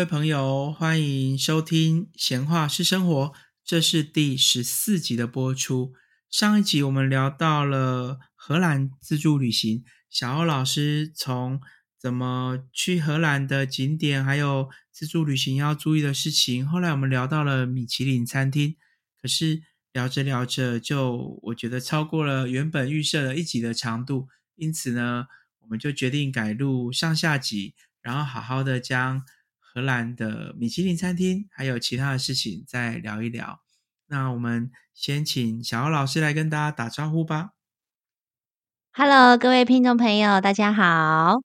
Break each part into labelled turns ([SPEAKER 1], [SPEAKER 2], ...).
[SPEAKER 1] 各位朋友，欢迎收听《闲话是生活》，这是第十四集的播出。上一集我们聊到了荷兰自助旅行，小欧老师从怎么去荷兰的景点，还有自助旅行要注意的事情。后来我们聊到了米其林餐厅，可是聊着聊着，就我觉得超过了原本预设的一集的长度，因此呢，我们就决定改录上下集，然后好好的将。荷兰的米其林餐厅，还有其他的事情，再聊一聊。那我们先请小欧老师来跟大家打招呼吧。
[SPEAKER 2] Hello，各位听众朋友，大家好。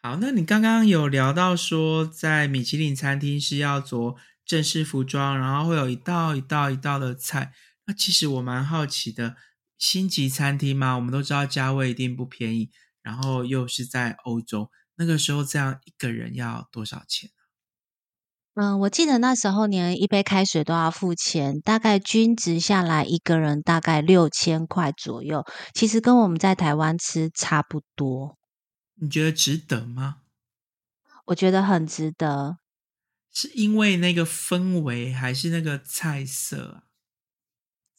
[SPEAKER 1] 好，那你刚刚有聊到说，在米其林餐厅是要着正式服装，然后会有一道一道一道的菜。那其实我蛮好奇的，星级餐厅嘛，我们都知道价位一定不便宜，然后又是在欧洲。那个时候，这样一个人要多少钱
[SPEAKER 2] 嗯，我记得那时候连一杯开水都要付钱，大概均值下来一个人大概六千块左右。其实跟我们在台湾吃差不多。
[SPEAKER 1] 你觉得值得吗？
[SPEAKER 2] 我觉得很值得。
[SPEAKER 1] 是因为那个氛围，还是那个菜色啊？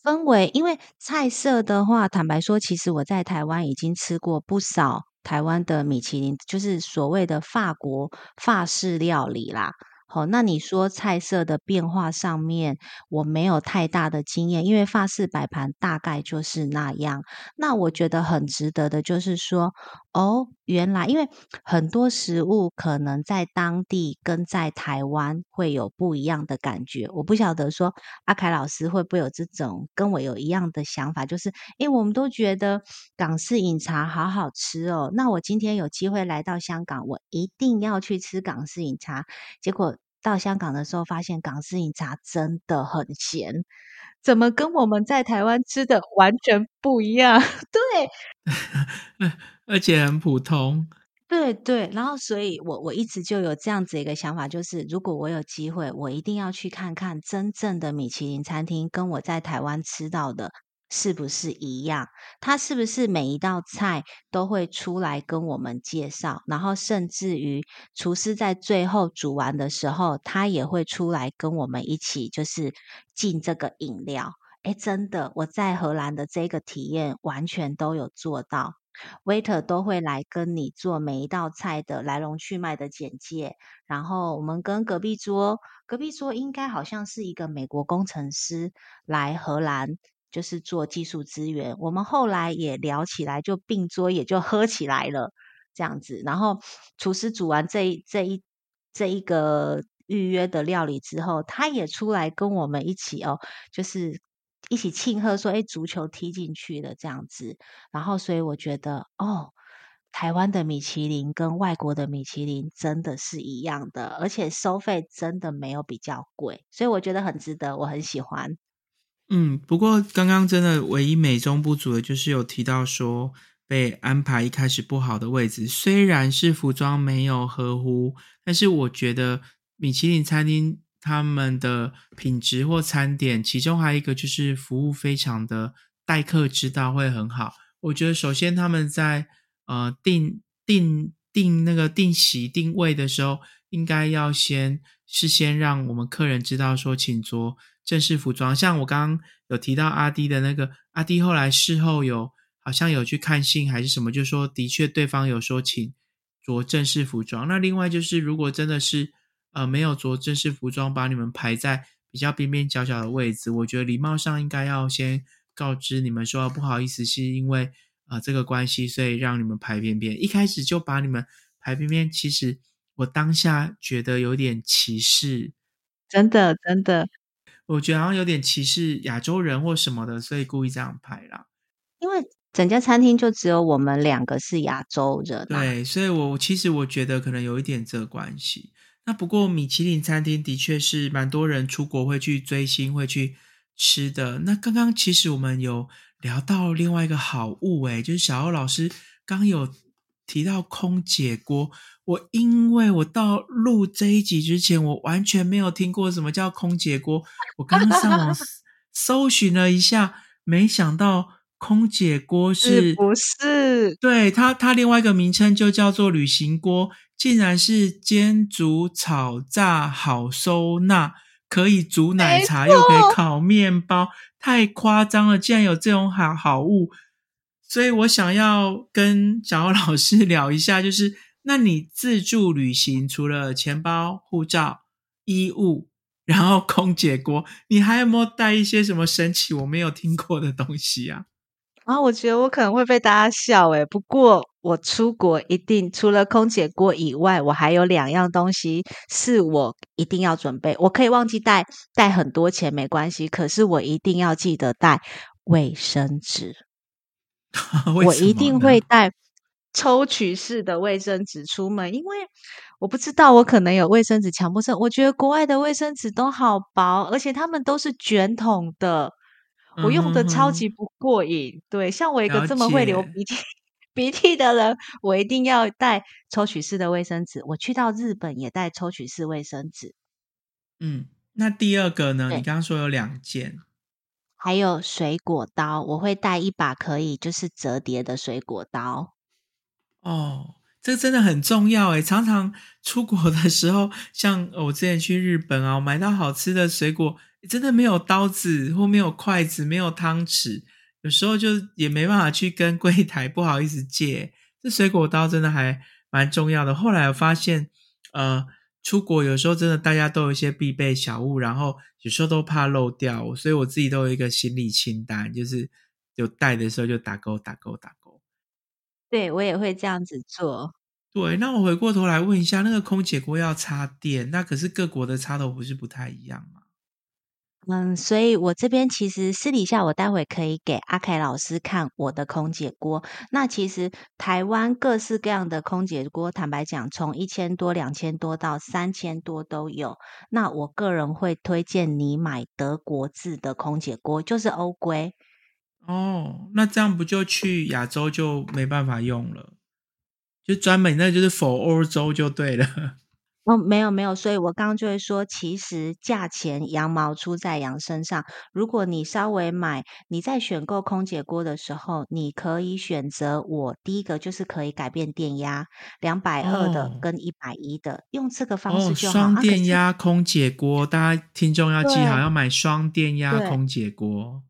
[SPEAKER 2] 氛围，因为菜色的话，坦白说，其实我在台湾已经吃过不少。台湾的米其林就是所谓的法国法式料理啦。好，那你说菜色的变化上面，我没有太大的经验，因为法式摆盘大概就是那样。那我觉得很值得的，就是说，哦，原来因为很多食物可能在当地跟在台湾会有不一样的感觉。我不晓得说阿凯老师会不会有这种跟我有一样的想法，就是，因为，我们都觉得港式饮茶好好吃哦。那我今天有机会来到香港，我一定要去吃港式饮茶。结果。到香港的时候，发现港式饮茶真的很咸，怎么跟我们在台湾吃的完全不一样？对，
[SPEAKER 1] 而且很普通。
[SPEAKER 2] 对对，然后所以我我一直就有这样子一个想法，就是如果我有机会，我一定要去看看真正的米其林餐厅，跟我在台湾吃到的。是不是一样？他是不是每一道菜都会出来跟我们介绍？然后甚至于厨师在最后煮完的时候，他也会出来跟我们一起，就是进这个饮料。哎，真的，我在荷兰的这个体验完全都有做到，waiter 都会来跟你做每一道菜的来龙去脉的简介。然后我们跟隔壁桌，隔壁桌应该好像是一个美国工程师来荷兰。就是做技术资源，我们后来也聊起来，就并桌也就喝起来了，这样子。然后厨师煮完这一这一这一个预约的料理之后，他也出来跟我们一起哦，就是一起庆贺说，哎，足球踢进去了这样子。然后所以我觉得，哦，台湾的米其林跟外国的米其林真的是一样的，而且收费真的没有比较贵，所以我觉得很值得，我很喜欢。
[SPEAKER 1] 嗯，不过刚刚真的唯一美中不足的就是有提到说被安排一开始不好的位置，虽然是服装没有合乎，但是我觉得米其林餐厅他们的品质或餐点，其中还有一个就是服务非常的待客之道会很好。我觉得首先他们在呃定定定那个定席定位的时候，应该要先事先让我们客人知道说，请着。正式服装，像我刚刚有提到阿迪的那个阿迪，后来事后有好像有去看信还是什么，就说的确对方有说请着正式服装。那另外就是，如果真的是呃没有着正式服装，把你们排在比较边边角角的位置，我觉得礼貌上应该要先告知你们说不好意思，是因为啊这个关系，所以让你们排边边。一开始就把你们排边边，其实我当下觉得有点歧视，
[SPEAKER 2] 真的真的。
[SPEAKER 1] 我觉得好像有点歧视亚洲人或什么的，所以故意这样拍啦。
[SPEAKER 2] 因为整家餐厅就只有我们两个是亚洲人，
[SPEAKER 1] 对，所以我其实我觉得可能有一点这关系。那不过米其林餐厅的确是蛮多人出国会去追星、会去吃的。那刚刚其实我们有聊到另外一个好物，诶就是小欧老师刚有提到空姐锅。我因为我到录这一集之前，我完全没有听过什么叫空姐锅。我刚刚上网 搜寻了一下，没想到空姐锅
[SPEAKER 2] 是
[SPEAKER 1] 是
[SPEAKER 2] 不是？
[SPEAKER 1] 对它，它另外一个名称就叫做旅行锅，竟然是煎、煮、炒、炸，好收纳，可以煮奶茶，又可以烤面包，太夸张了！竟然有这种好好物，所以我想要跟小欧老师聊一下，就是那你自助旅行除了钱包、护照、衣物，然后空姐锅，你还有没有带一些什么神奇我没有听过的东西啊？
[SPEAKER 2] 然后我觉得我可能会被大家笑诶，不过我出国一定除了空姐锅以外，我还有两样东西是我一定要准备。我可以忘记带带很多钱没关系，可是我一定要记得带卫生纸。
[SPEAKER 1] 为
[SPEAKER 2] 我一定会带抽取式的卫生纸出门，因为我不知道我可能有卫生纸强迫症。我觉得国外的卫生纸都好薄，而且他们都是卷筒的，我用的超级不过瘾。对，像我一个
[SPEAKER 1] 了
[SPEAKER 2] 这么会流鼻涕 鼻涕的人，我一定要带抽取式的卫生纸。我去到日本也带抽取式卫生纸，
[SPEAKER 1] 嗯，那第二个呢？你刚刚说有两件，
[SPEAKER 2] 还有水果刀，我会带一把可以就是折叠的水果刀。
[SPEAKER 1] 哦，这真的很重要诶。常常出国的时候，像我之前去日本啊，我买到好吃的水果，真的没有刀子或没有筷子，没有汤匙，有时候就也没办法去跟柜台不好意思借。这水果刀真的还蛮重要的。后来我发现，呃，出国有时候真的大家都有一些必备小物，然后有时候都怕漏掉，所以我自己都有一个行李清单，就是有带的时候就打勾打勾打勾。
[SPEAKER 2] 对我也会这样子做。
[SPEAKER 1] 对，那我回过头来问一下，那个空姐锅要插电，那可是各国的插头不是不太一样吗？
[SPEAKER 2] 嗯，所以我这边其实私底下，我待会可以给阿凯老师看我的空姐锅。那其实台湾各式各样的空姐锅，坦白讲，从一千多、两千多到三千多都有。那我个人会推荐你买德国制的空姐锅，就是欧规。
[SPEAKER 1] 哦，那这样不就去亚洲就没办法用了？就专门那就是否欧洲就对了。
[SPEAKER 2] 哦，没有没有，所以我刚刚就会说，其实价钱羊毛出在羊身上。如果你稍微买，你在选购空姐锅的时候，你可以选择我第一个就是可以改变电压，两百二的
[SPEAKER 1] 哦
[SPEAKER 2] 跟一百一的，用这个方
[SPEAKER 1] 哦，
[SPEAKER 2] 式就好。
[SPEAKER 1] 双
[SPEAKER 2] 啊可是
[SPEAKER 1] 电压空姐锅，大家听众要记好，
[SPEAKER 2] 对
[SPEAKER 1] 要买双电压
[SPEAKER 2] 对
[SPEAKER 1] 空姐锅。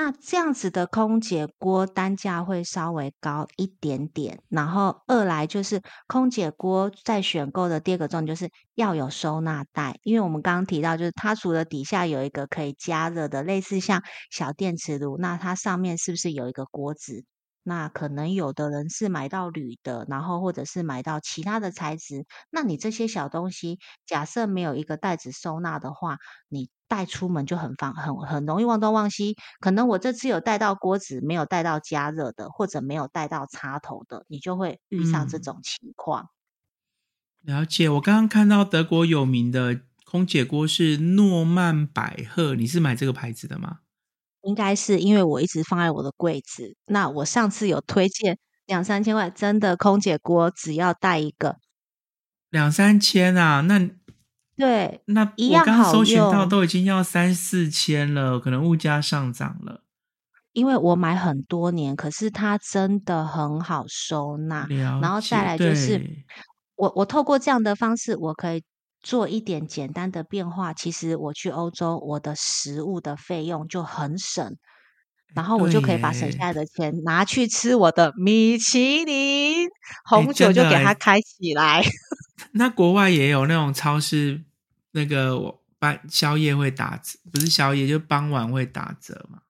[SPEAKER 2] 那这样子的空姐锅单价会稍微高一点点，然后二来就是空姐锅在选购的第二个重点就是要有收纳袋，因为我们刚刚提到，就是它除了底下有一个可以加热的，类似像小电磁炉，那它上面是不是有一个锅子？那可能有的人是买到铝的，然后或者是买到其他的材质，那你这些小东西，假设没有一个袋子收纳的话，你带出门就很方很很容易忘东忘西。可能我这次有带到锅子，没有带到加热的，或者没有带到插头的，你就会遇上这
[SPEAKER 1] 嗯
[SPEAKER 2] 种情况。
[SPEAKER 1] 了解，我刚刚看到德国有名的空姐锅是诺曼百赫，你是买这个牌子的吗？
[SPEAKER 2] 应该是因为我一直放在我的柜子，那我上次有推荐两三千块，真的空姐锅只要带一个，
[SPEAKER 1] 两三千啊，那
[SPEAKER 2] 对，
[SPEAKER 1] 那
[SPEAKER 2] 一样好
[SPEAKER 1] 我刚搜寻到都已经要三四千了，可能物价上涨了。
[SPEAKER 2] 因为我买很多年，可是它真的很好收纳。然后再，来就是，我我透过这样的方式，我可以做一点简单的变化。其实我去欧洲，我的食物的费用就很省，然后我就可以把省下，来的钱拿去吃我的米其林
[SPEAKER 1] 哎，
[SPEAKER 2] 红酒，就给它开起来。
[SPEAKER 1] 那国外也有那种超市，那个我半宵夜会打折，不是宵夜，就傍晚会打折嘛。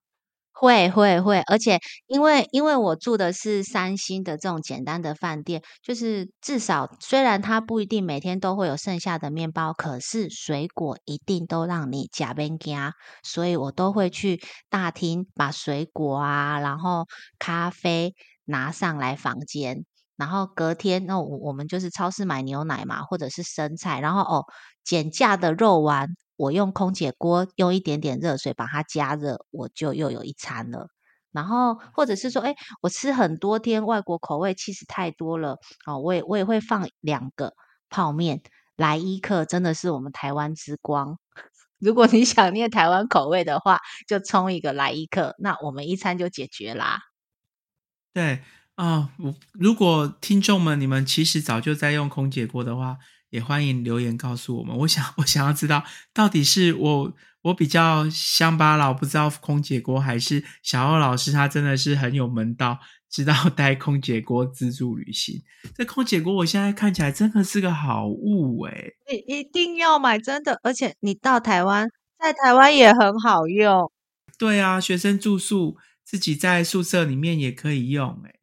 [SPEAKER 2] 会会会，而且因为因为我住的是三星的这种简单的饭店，就是至少虽然它不一定每天都会有剩下的面包，可是水果一定都让你加边加，所以我都会去大厅把水果啊，然后咖啡拿上来房间。然后隔天，那我我们就是超市买牛奶嘛，或者是生菜，然后哦，减价的肉丸，我用空姐锅用一点点热水把它加热，我就又有一餐了。然后或者是说，哎，我吃很多天外国口味，其实太多了，哦，我也我也会放两个泡面。来伊克真的是我们台湾之光，如果你想念台湾口味的话，就冲一个来一克，那我们一餐就解决啦。
[SPEAKER 1] 对啊，如果听众们你们其实早就在用空姐锅的话，也欢迎留言告诉我们。我想 我想要知道，到底是我我比较乡巴佬不知道空姐锅，还是小欧老师他真的是很有门道，知道带空姐锅自助旅行。这空姐锅我现在看起来真的是个好物诶、
[SPEAKER 2] 你一定要买，真的，而且你到台湾，在台湾也很好用。
[SPEAKER 1] 对啊，学生住宿自己在宿舍里面也可以用诶、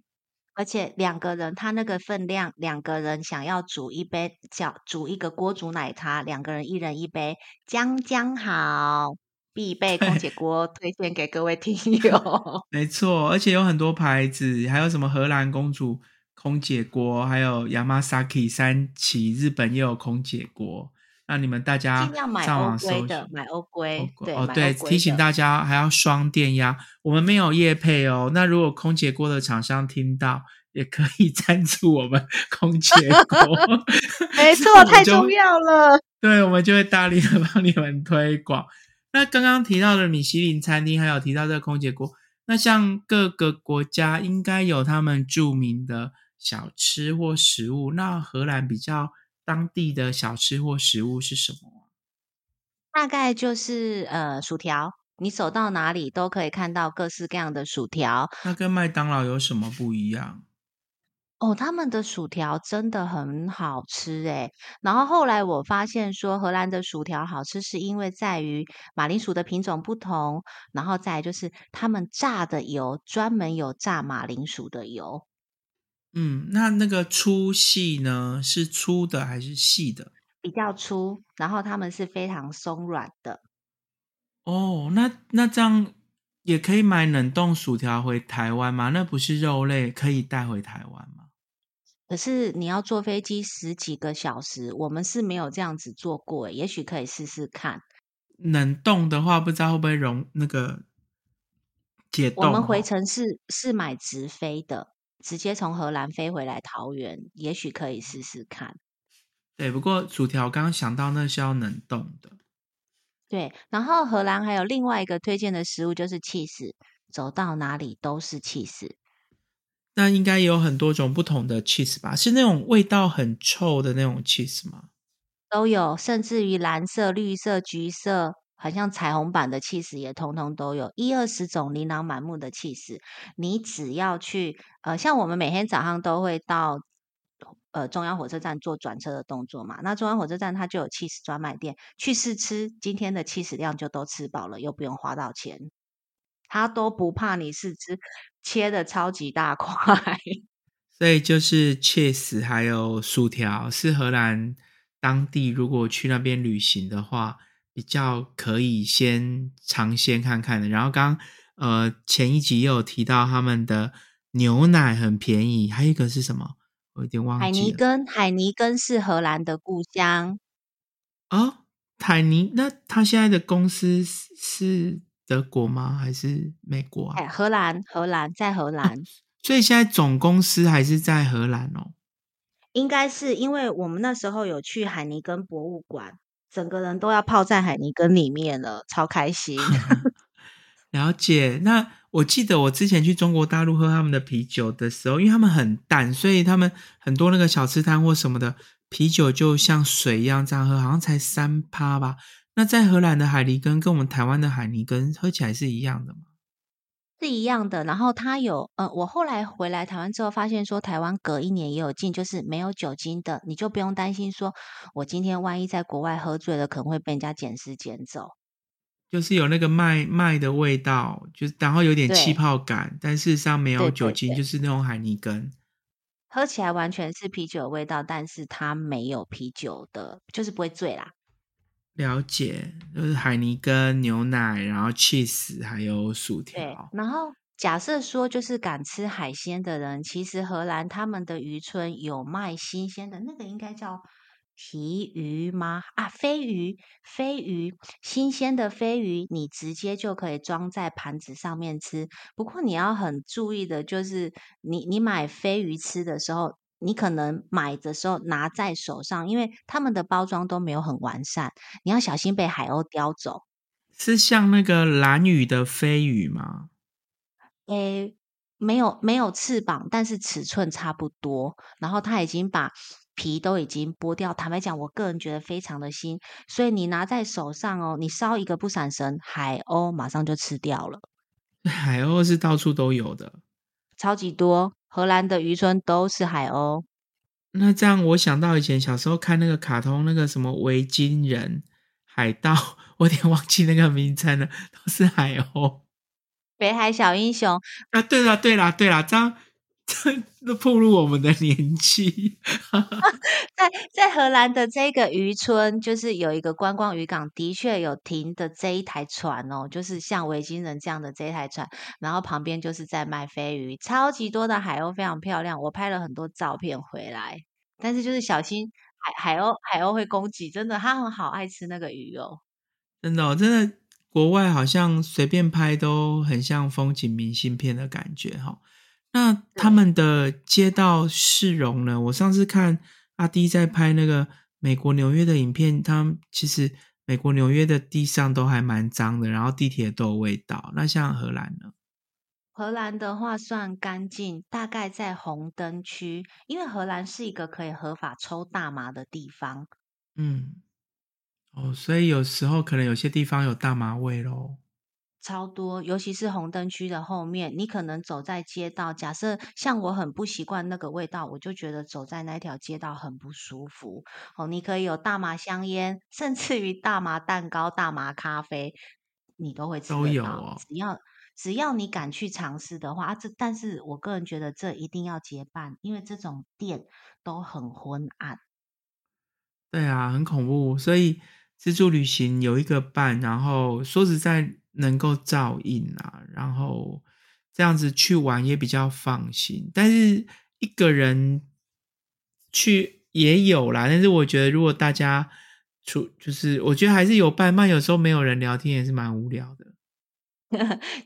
[SPEAKER 2] 而且两个人，他那个分量，两个人想要煮一杯，叫煮一个锅煮奶茶，两个人一人一杯，将将好，必备空姐 锅，推荐给各位听友。
[SPEAKER 1] 没错，而且有很多牌子，还有什么荷兰公主空姐锅，还有 Yamasaki 三旗，日本也有空姐锅。那你们大家
[SPEAKER 2] 尽量买
[SPEAKER 1] 上
[SPEAKER 2] 欧
[SPEAKER 1] 网搜
[SPEAKER 2] 的，买欧规，对，
[SPEAKER 1] 哦，对，提醒大家还要双电压，我们没有业配哦。那如果空姐锅的厂商听到，也可以 赞助我们空姐锅。
[SPEAKER 2] 没
[SPEAKER 1] 我
[SPEAKER 2] 错，太重要了。
[SPEAKER 1] 对，我们就会大力的帮你们推广。那刚刚提到的米其林餐厅，还有提到这个空姐锅，那像各个国家应该有他们著名的小吃或食物。那荷兰比较当地的小吃或食物是什么啊？
[SPEAKER 2] 大概就是呃薯条，你走到哪里都可以看到各式各样的薯条。
[SPEAKER 1] 那跟麦当劳有什么不一样？
[SPEAKER 2] 哦，他们的薯条真的很好吃诶。然后后来我发现说，荷兰的薯条好吃是因为在于马铃薯的品种不同，然后再就是他们炸的油专门有炸马铃薯的油，
[SPEAKER 1] 嗯，那那个粗细呢？是粗的还是细的？
[SPEAKER 2] 比较粗，然后它们是非常松软的。
[SPEAKER 1] 哦，那那这样也可以买冷冻薯条回台湾吗？那不是肉类，可以带回台湾吗？
[SPEAKER 2] 可是你要坐飞机十几个小时，我们是没有这样子做过诶，也许可以试试看。
[SPEAKER 1] 冷冻的话，不知道会不会融那个解冻、
[SPEAKER 2] 我们回
[SPEAKER 1] 哦
[SPEAKER 2] 程是是买直飞的，直接从荷兰飞回来桃园，也许可以试试看。
[SPEAKER 1] 对，不过薯条刚刚想到那是要冷冻的。
[SPEAKER 2] 对，然后荷兰还有另外一个推荐的食物就是 cheese，走到哪里都是 cheese。
[SPEAKER 1] 那应该有很多种不同的 cheese 吧？是那种味道很臭的那种 cheese 吗？
[SPEAKER 2] 都有，甚至于蓝色、绿色、橘色，好像彩虹版的 cheese 也通通都有，一二十种琳琅满目的 cheese。你只要去，呃，像我们每天早上都会到呃中央火车站做转车的动作嘛，那中央火车站它就有 cheese 专卖店，去试吃，今天的 cheese 量就都吃饱了，又不用花到钱。他都不怕你试吃，切的超级大块。
[SPEAKER 1] 所以就是 cheese 还有薯条是荷兰当地如果去那边旅行的话，比较可以先尝鲜看看的。然后刚呃前一集也有提到他们的牛奶很便宜，还有一个是什么？我有点忘
[SPEAKER 2] 海。尼根，海尼根是荷兰的故乡。
[SPEAKER 1] 哦，海尼，那他现在的公司是是德国吗？还是美国啊？
[SPEAKER 2] 哎，荷兰，荷兰在荷兰，
[SPEAKER 1] 所以现在总公司还是在荷兰哦。
[SPEAKER 2] 应该是因为我们那时候有去海尼根博物馆，整个人都要泡在海泥根里面了，超开心。
[SPEAKER 1] 了解。那我记得我之前去中国大陆喝他们的啤酒的时候，因为他们很淡，所以他们很多那个小吃摊或什么的啤酒就像水一样这样喝，好像才三趴吧。那在荷兰的海泥根跟我们台湾的海泥根喝起来是一样的吗？
[SPEAKER 2] 是一样的，然后它有，呃，我后来回来台湾之后，发现说台湾隔一年也有进，就是没有酒精的，你就不用担心说，我今天万一在国外喝醉了，可能会被人家捡尸捡走。
[SPEAKER 1] 就是有那个麦麦的味道，就是然后有点气泡感，但事实上没有
[SPEAKER 2] 对对
[SPEAKER 1] 酒精，
[SPEAKER 2] 对
[SPEAKER 1] 就是那种海尼根。
[SPEAKER 2] 喝起来完全是啤酒的味道，但是它没有啤酒的，就是不会醉啦。
[SPEAKER 1] 了解，就是海泥跟牛奶，然后 cheese 还有薯
[SPEAKER 2] 对
[SPEAKER 1] 条，。
[SPEAKER 2] 然后假设说，就是敢吃海鲜的人，其实荷兰他们的渔村有卖新鲜的，那个应该叫皮鱼吗？啊，飞鱼，飞鱼，新鲜的飞鱼，你直接就可以装在盘子上面吃。不过你要很注意的，就是你你买飞鱼吃的时候。你可能买的时候拿在手上，因为他们的包装都没有很完善，你要小心被海鸥叼走。
[SPEAKER 1] 是像那个蓝羽的飞羽吗？
[SPEAKER 2] 诶，没有没有翅膀，但是尺寸差不多。然后他已经把皮都已经剥掉。坦白讲，我个人觉得非常的新，所以你拿在手上哦，你烧一个不闪神，海鸥马上就吃掉了。
[SPEAKER 1] 海鸥是到处都有的，
[SPEAKER 2] 超级多。荷兰的渔村都是海鸥。
[SPEAKER 1] 那这样我想到以前小时候看那个卡通，那个什么维京人、海盗，我有点忘记那个名称了，都是海鸥。
[SPEAKER 2] 北海小英雄
[SPEAKER 1] 啊，对了，对了，对了，这样这 都暴露我们的年纪。
[SPEAKER 2] 在在荷兰的这个渔村，就是有一个观光渔港，的确有停的这一台船哦，就是像维京人这样的这一台船，然后旁边就是在卖飞鱼，超级多的海鸥，非常漂亮，我拍了很多照片回来，但是就是小心海海鸥，海鸥会攻击，真的，它很好爱吃那个鱼哦，
[SPEAKER 1] 真的，真的。国外好像随便拍都很像风景明信片的感觉哈。那他们的街道市容呢？我上次看阿弟在拍那个美国纽约的影片，他其实美国纽约的地上都还蛮脏的，然后地铁都有味道。那像荷兰呢？
[SPEAKER 2] 荷兰的话算干净，大概在红灯区，因为荷兰是一个可以合法抽大麻的地方。嗯。
[SPEAKER 1] 哦，所以有时候可能有些地方有大麻味咯。
[SPEAKER 2] 超多，尤其是红灯区的后面，你可能走在街道，假设像我很不习惯那个味道，我就觉得走在那条街道很不舒服。哦，你可以有大麻香烟，甚至于大麻蛋糕、大麻咖啡，你都会吃
[SPEAKER 1] 都有哦。
[SPEAKER 2] 只要只要你敢去尝试的话，这但是我个人觉得这一定要结伴，因为这种店都很昏暗。
[SPEAKER 1] 对啊，很恐怖，所以。自助旅行有一个伴，然后说实在能够照应啊，然后这样子去玩也比较放心。但是一个人去也有啦，但是我觉得如果大家出，就是我觉得还是有伴，慢有时候没有人聊天也是蛮无聊的。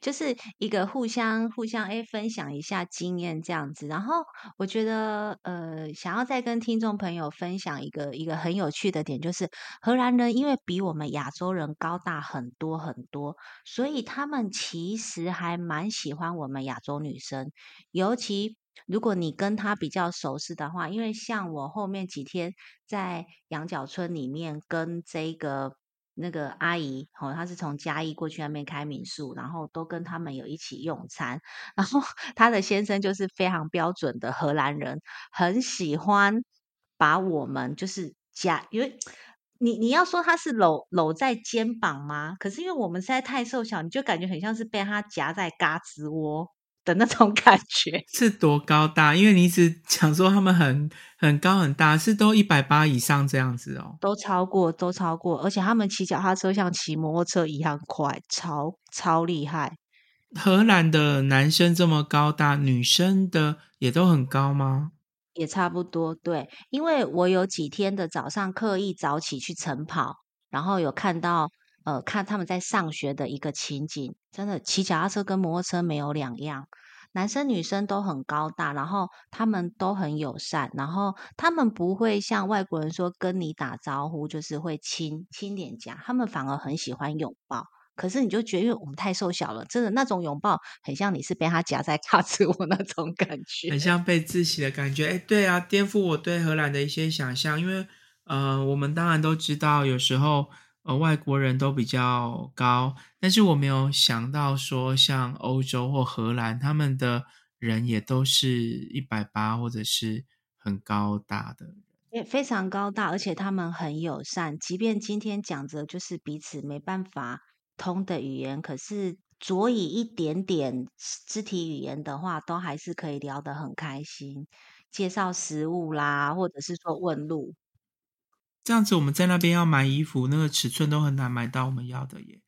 [SPEAKER 2] 就是一个互相互相诶分享一下经验这样子，然后我觉得呃想要再跟听众朋友分享一个一个很有趣的点，就是荷兰人因为比我们亚洲人高大很多很多，所以他们其实还蛮喜欢我们亚洲女生，尤其如果你跟他比较熟识的话，因为像我后面几天在羊角村里面跟这个。那个阿姨，哦，她是从嘉义过去那边开民宿，然后都跟他们有一起用餐。然后 她的先生就是非常标准的荷兰人，很喜欢把我们就是夹，因为你你要说他是搂搂在肩膀吗？可是因为我们实在太瘦小，你就感觉很像是被他夹在嘎吱窝。的那种感觉
[SPEAKER 1] 是多高大？因为你一直讲说他们很很高很大，是都一百八以上这样子哦，
[SPEAKER 2] 都超过，都超过，而且他们骑脚踏车像骑摩托车一样快，超超厉害。
[SPEAKER 1] 荷兰的男生这么高大，女生的也都很高吗？
[SPEAKER 2] 也差不多，对，因为我有几天的早上刻意早起去晨跑，然后有看到。呃，看他们在上学的一个情景，真的骑脚踏车跟摩托车没有两样，男生女生都很高大，然后他们都很友善，然后他们不会像外国人说跟你打招呼就是会亲亲脸颊，他们反而很喜欢拥抱。可是你就觉得，我们太瘦小了，真的那种拥抱很像你是被他夹在卡子窝那种感觉，
[SPEAKER 1] 很像被窒息的感觉。哎，对啊，颠覆我对荷兰的一些想象，因为呃，我们当然都知道有时候。呃，外国人都比较高，但是我没有想到说，像欧洲或荷兰，他们的人也都是一百八或者是很高大的，
[SPEAKER 2] 也非常高大，而且他们很友善。即便今天讲着就是彼此没办法通的语言，可是着以一点点肢体语言的话，都还是可以聊得很开心，介绍食物啦，或者是说问路。
[SPEAKER 1] 这样子，我们在那边要买衣服，那个尺寸都很难买到我们要的耶，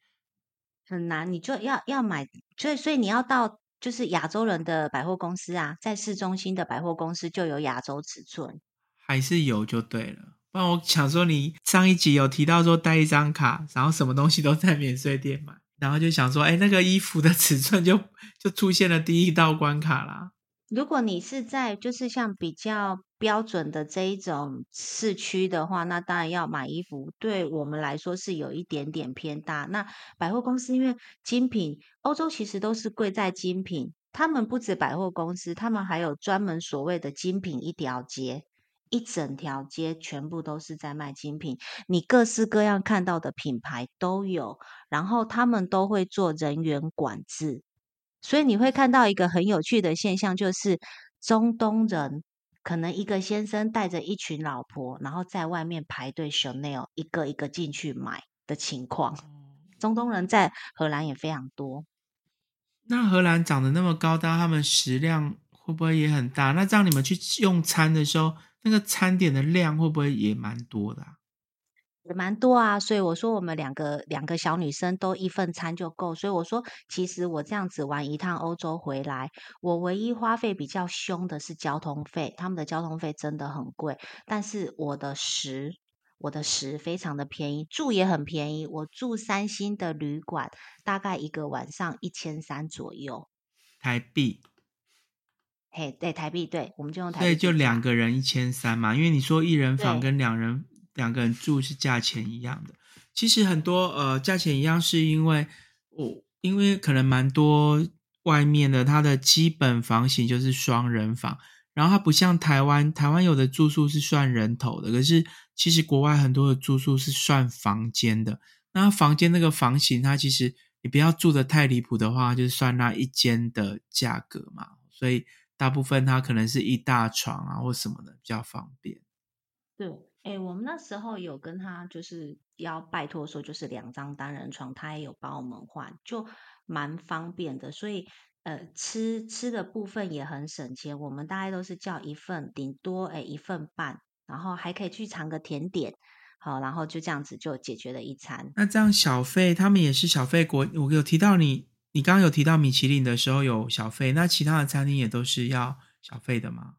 [SPEAKER 2] 很难。你就要要买，所以所以你要到就是亚洲人的百货公司啊，在市中心的百货公司就有亚洲尺寸，
[SPEAKER 1] 还是有就对了。不然我想说，你上一集有提到说带一张卡，然后什么东西都在免税店买，然后就想说，哎，那个衣服的 尺寸就就出现了第一道关卡啦。
[SPEAKER 2] 如果你是在就是像比较。标准的这一种市区的话，那当然要买衣服，对我们来说是有一点点偏大。那百货公司因为精品，欧洲其实都是贵在精品，他们不止百货公司，他们还有专门所谓的精品一条街。一整条街全部都是在卖精品，你各式各样看到的品牌都有，然后他们都会做人员管制，所以你会看到一个很有趣的现象，就是中东人可能一个先生带着一群老婆，然后在外面排队 Chanel 一个一个进去买的情况。中东人在荷兰也非常多。
[SPEAKER 1] 那荷兰长得那么高大，他们食量会不会也很大？那这样你们去用餐的时候？那个餐点的量会不会也蛮多的？
[SPEAKER 2] 也蛮多啊，所以我说我们两个两个小女生都一份餐就够。所以我说，其实我这样子玩一趟欧洲回来，我唯一花费比较凶的是交通费，他们的交通费真的很贵。但是我的食，我的食非常的便宜，住也很便宜。我住三星的旅馆，大概一个晚上一千三左右
[SPEAKER 1] 台币。
[SPEAKER 2] 嘿，对台币，对，我们就用台币。
[SPEAKER 1] 对，就两个人一千三嘛，因为你说一人房跟两人两个人住是价钱一样的。其实很多呃价钱一样，是因为我因为可能蛮多外面的它的基本房型就是双人房，然后它不像台湾，台湾有的住宿是算人头的，可是其实国外很多的住宿是算房间的。那房间那个房型，它其实你不要住的太离谱的话，就是算那一间的价格嘛，所以。大部分它可能是一大床啊，或什么的比较方便。
[SPEAKER 2] 对，哎，我们那时候有跟他就是要拜托说，就是两张单人床，他也有帮我们换，就蛮方便的。所以，呃，吃吃的部分也很省钱。我们大概都是叫一份，顶多哎一份半，然后还可以去尝个甜点，好，然后就这样子就解决了一餐。
[SPEAKER 1] 那这样小费，他们也是小费国，我有提到你。你刚刚有提到米其林的时候有小费，那其他的餐厅也都是要小费的吗？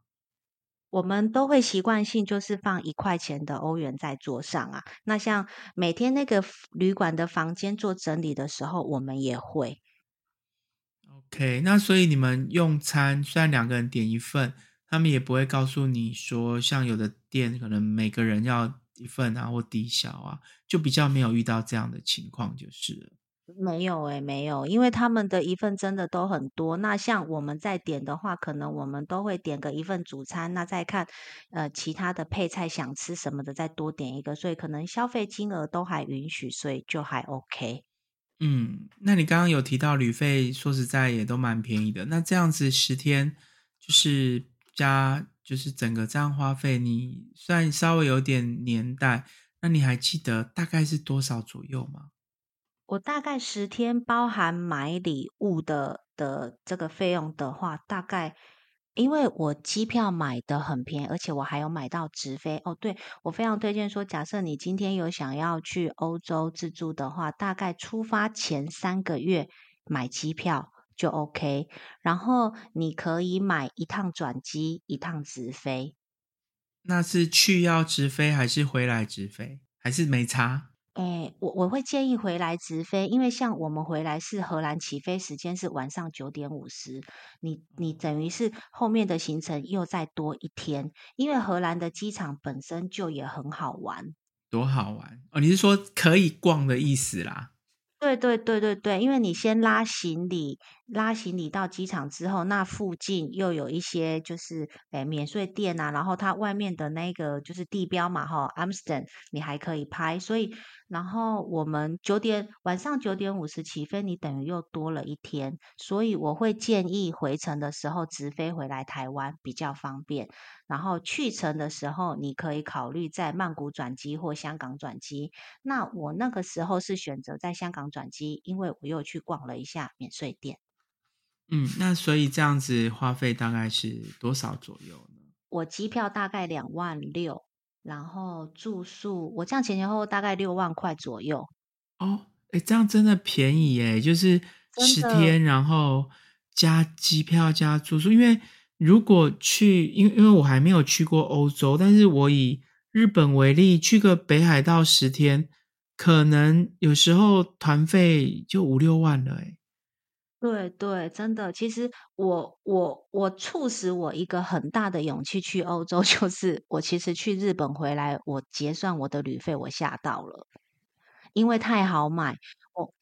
[SPEAKER 2] 我们都会习惯性就是放一块钱的欧元在桌上啊。那像每天那个旅馆的房间做整理的时候，我们也会。
[SPEAKER 1] OK，那所以你们用餐虽然两个人点一份，他们也不会告诉你说，像有的店可能每个人要一份啊，或抵消啊，就比较没有遇到这样的情况就是了。
[SPEAKER 2] 没有诶，没有，因为他们的一份真的都很多。那像我们在点的话，可能我们都会点个一份主餐，那再看呃其他的配菜想吃什么的，再多点一个，所以可能消费金额都还允许，所以就还 OK。
[SPEAKER 1] 嗯，那你刚刚有提到旅费，说实在也都蛮便宜的。那这样子十天就是加就是整个这样花费，你算稍微有点年代，那你还记得大概是多少左右吗？
[SPEAKER 2] 我大概十天包含买礼物的的这个费用的话，大概因为我机票买的很便宜，而且我还有买到直飞哦。对我非常推荐说，假设你今天有想要去欧洲自助的话，大概出发前三个月买机票就 OK，然后你可以买一趟转机，一趟直飞。
[SPEAKER 1] 那是去要直飞还是回来直飞，还是没差？
[SPEAKER 2] 哎，我我会建议回来直飞，因为像我们回来是荷兰起飞时间是晚上九点五十，你你等于是后面的行程又再多一天，因为荷兰的机场本身就也很好玩，
[SPEAKER 1] 多好玩哦！你是说可以逛的意思啦？
[SPEAKER 2] 对对对对对，因为你先拉行李，拉行李到机场之后，那附近又有一些就是诶免税店啊，然后它外面的那个就是地标嘛，哈，Amsterdam，你还可以拍，所以。然后我们九点晚上九点五十起飞，你等于又多了一天，所以我会建议回程的时候直飞回来台湾比较方便。然后去程的时候，你可以考虑在曼谷转机或香港转机。那我那个时候是选择在香港转机，因为我又去逛了一下免税店。
[SPEAKER 1] 嗯，那所以这样子花费大概是多少左右呢？
[SPEAKER 2] 我机票大概两万六。然后住宿，我这样前前后后大概六万块左右。
[SPEAKER 1] 哦，哎，这样真的便宜耶，就是十天，然后加机票加住宿。因为如果去，因为因为我还没有去过欧洲，但是我以日本为例，去个北海道十天，可能有时候团费就五六万了，哎。
[SPEAKER 2] 对对，真的，其实我我我促使我一个很大的勇气去欧洲，就是我其实去日本回来，我结算我的旅费，我吓到了，因为太好买，我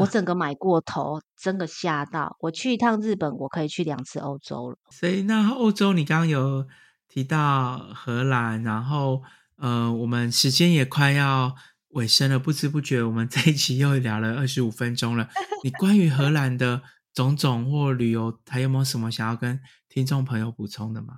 [SPEAKER 2] 我整个买过头，真的吓到。我去一趟日本，我可以去两次欧洲了。
[SPEAKER 1] 所以那欧洲，你刚刚有提到荷兰，然后呃，我们时间也快要。尾声了，不知不觉我们这一期又聊了二十五分钟了。你关于荷兰的种种或旅游，还有没有什么想要跟听众朋友补充的吗？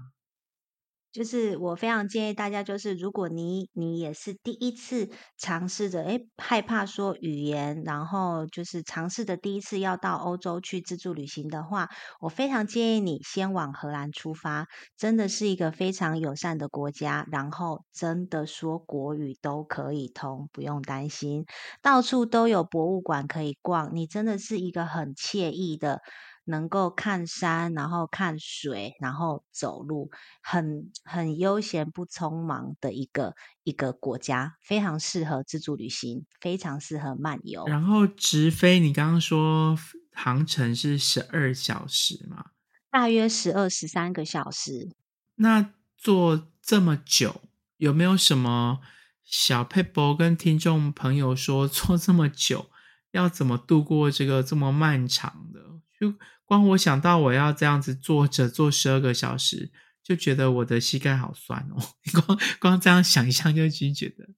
[SPEAKER 2] 就是我非常建议大家，就是如果你你也是第一次尝试着，诶害怕说语言，然后就是尝试的第一次要到欧洲去自助旅行的话，我非常建议你先往荷兰出发，真的是一个非常友善的国家，然后真的说国语都可以通，不用担心，到处都有博物馆可以逛，你真的是一个很惬意的。能够看山，然后看水，然后走路，很很悠闲不匆忙的一个一个国家，非常适合自助旅行，非常适合漫游。
[SPEAKER 1] 然后直飞，你刚刚说航程是十二小时嘛？
[SPEAKER 2] 大约十二十三个小时。
[SPEAKER 1] 那坐这么久，有没有什么小佩博跟听众朋友说，坐这么久要怎么度过这个这么漫长的？就光我想到我要这样子坐着坐十二个小时，就觉得我的膝盖好酸哦。光光这样想一想，就已经觉得。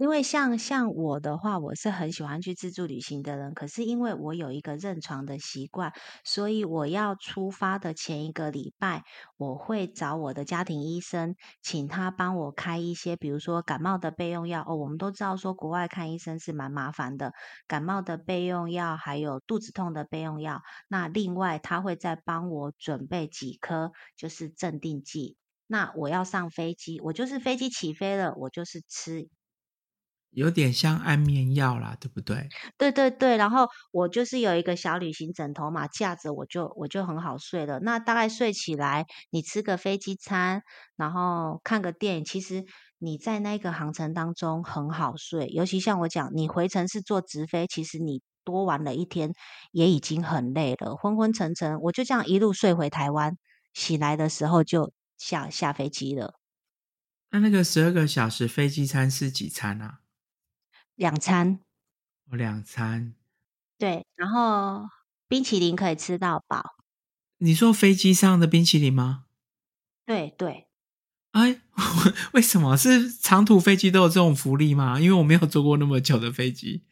[SPEAKER 2] 因为像像我的话，我是很喜欢去自助旅行的人。可是因为我有一个认床的习惯，所以我要出发的前一个礼拜，我会找我的家庭医生，请他帮我开一些，比如说感冒的备用药。哦，我们都知道说国外看医生是蛮麻烦的，感冒的备用药，还有肚子痛的备用药。那另外他会再帮我准备几颗，就是镇定剂。那我要上飞机，我就是飞机起飞了，我就是吃。
[SPEAKER 1] 有点像安眠药啦，对不对？
[SPEAKER 2] 对对对，然后我就是有一个小旅行枕头嘛，架着我就我就很好睡了。那大概睡起来，你吃个飞机餐，然后看个电影，其实你在那个航程当中很好睡。尤其像我讲，你回程是坐直飞，其实你多玩了一天也已经很累了，昏昏沉沉，我就这样一路睡回台湾，醒来的时候就下下飞机了。
[SPEAKER 1] 那那个十二个小时飞机餐是几餐啊？
[SPEAKER 2] 两餐，
[SPEAKER 1] 哦，两餐，
[SPEAKER 2] 对，然后冰淇淋可以吃到饱。
[SPEAKER 1] 你说飞机上的冰淇淋吗？
[SPEAKER 2] 对对。
[SPEAKER 1] 哎，为什么是长途飞机都有这种福利吗？因为我没有坐过那么久的飞机。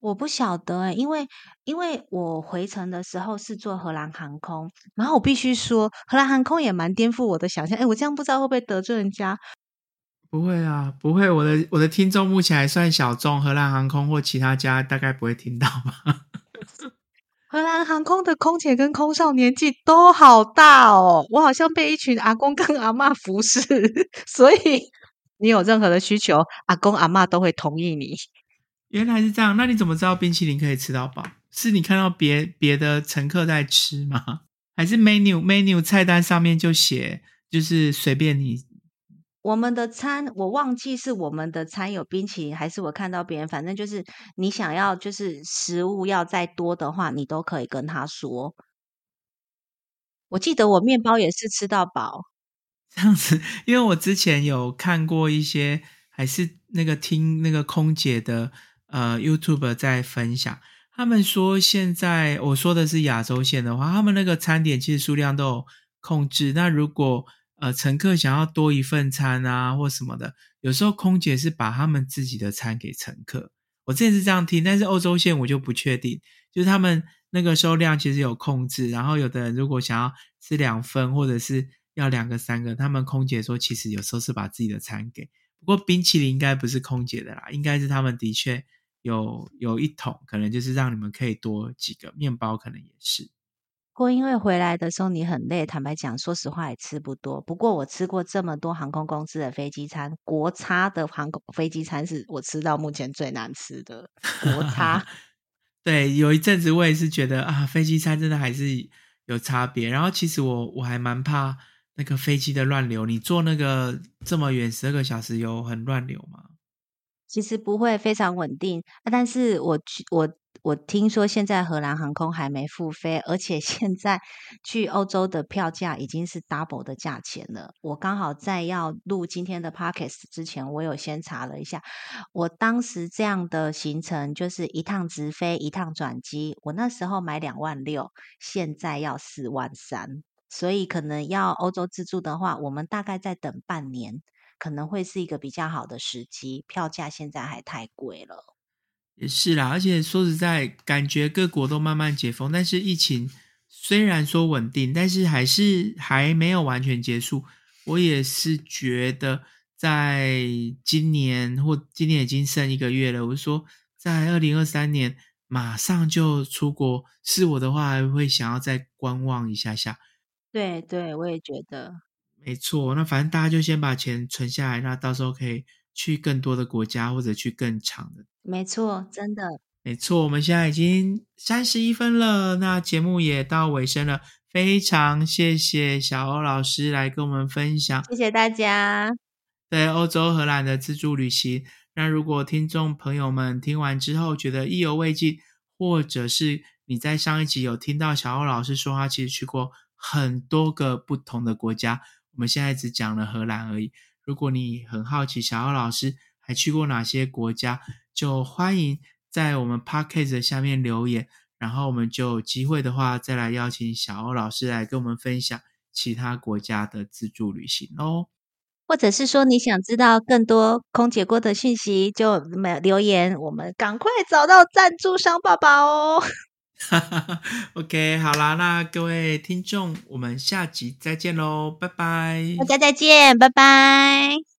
[SPEAKER 2] 我不晓得哎，因为因为我回程的时候是坐荷兰航空，然后我必须说，荷兰航空也蛮颠覆我的想象。哎，我这样不知道会不会得罪人家。
[SPEAKER 1] 不会啊，不会。我的我的听众目前还算小众，荷兰航空或其他家大概不会听到吧。
[SPEAKER 2] 荷兰航空的空姐跟空少年纪都好大哦，我好像被一群阿公跟阿妈服侍，所以你有任何的需求，阿公阿妈都会同意你。
[SPEAKER 1] 原来是这样，那你怎么知道冰淇淋可以吃到饱？是你看到别别的乘客在吃吗？还是 menu menu 菜单上面就写，就是随便你。
[SPEAKER 2] 我们的餐我忘记是我们的餐有冰淇淋，还是我看到别人，反正就是你想要就是食物要再多的话，你都可以跟他说。我记得我面包也是吃到饱，
[SPEAKER 1] 这样子，因为我之前有看过一些，还是那个听那个空姐的呃 YouTube 在分享，他们说现在我说的是亚洲线的话，他们那个餐点其实数量都有控制，那如果。呃，乘客想要多一份餐啊，或什么的，有时候空姐是把他们自己的餐给乘客。我之前是这样听，但是欧洲线我就不确定，就是他们那个收量其实有控制。然后有的人如果想要吃两份，或者是要两个、三个，他们空姐说其实有时候是把自己的餐给。不过冰淇淋应该不是空姐的啦，应该是他们的确有有一桶，可能就是让你们可以多几个面包，可能也是。
[SPEAKER 2] 或因为回来的时候你很累，坦白讲，说实话也吃不多。不过我吃过这么多航空公司的飞机餐，国差的航空飞机餐是我吃到目前最难吃的。国差，
[SPEAKER 1] 对，有一阵子我也是觉得啊，飞机餐真的还是有差别。然后其实我我还蛮怕那个飞机的乱流。你坐那个这么远十二个小时，有很乱流吗？
[SPEAKER 2] 其实不会非常稳定，但是我去我。我听说现在荷兰航空还没复飞，而且现在去欧洲的票价已经是 double 的价钱了。我刚好在要录今天的 podcast 之前，我有先查了一下，我当时这样的行程就是一趟直飞，一趟转机，我那时候买两万六，现在要四万三，所以可能要欧洲自助的话，我们大概再等半年。可能会是一个比较好的时机，票价现在还太贵了。
[SPEAKER 1] 也是啦，而且说实在，感觉各国都慢慢解封，但是疫情虽然说稳定，但是还是还没有完全结束。我也是觉得，在今年或今年已经剩一个月了，我说在二零二三年马上就出国，是我的话还会想要再观望一下下。
[SPEAKER 2] 对对，我也觉得。
[SPEAKER 1] 没错，那反正大家就先把钱存下来，那到时候可以去更多的国家或者去更长的。
[SPEAKER 2] 没错，真的。
[SPEAKER 1] 没错，我们现在已经三十一分了，那节目也到尾声了，非常谢谢小欧老师来跟我们分享。
[SPEAKER 2] 谢谢大家。
[SPEAKER 1] 对欧洲荷兰的自助旅行，那如果听众朋友们听完之后觉得意犹未尽，或者是你在上一集有听到小欧老师说他其实去过很多个不同的国家。我们现在只讲了荷兰而已。如果你很好奇小欧老师还去过哪些国家，就欢迎在我们 podcast 下面留言，然后我们就有机会的话，再来邀请小欧老师来跟我们分享其他国家的自助旅行哦。
[SPEAKER 2] 或者是说你想知道更多空姐锅的讯息，就留言，我们赶快找到赞助商爸爸哦。
[SPEAKER 1] 哈 哈，OK，好啦，那各位听众，我们下集再见喽，拜拜！
[SPEAKER 2] 大家再见，拜拜。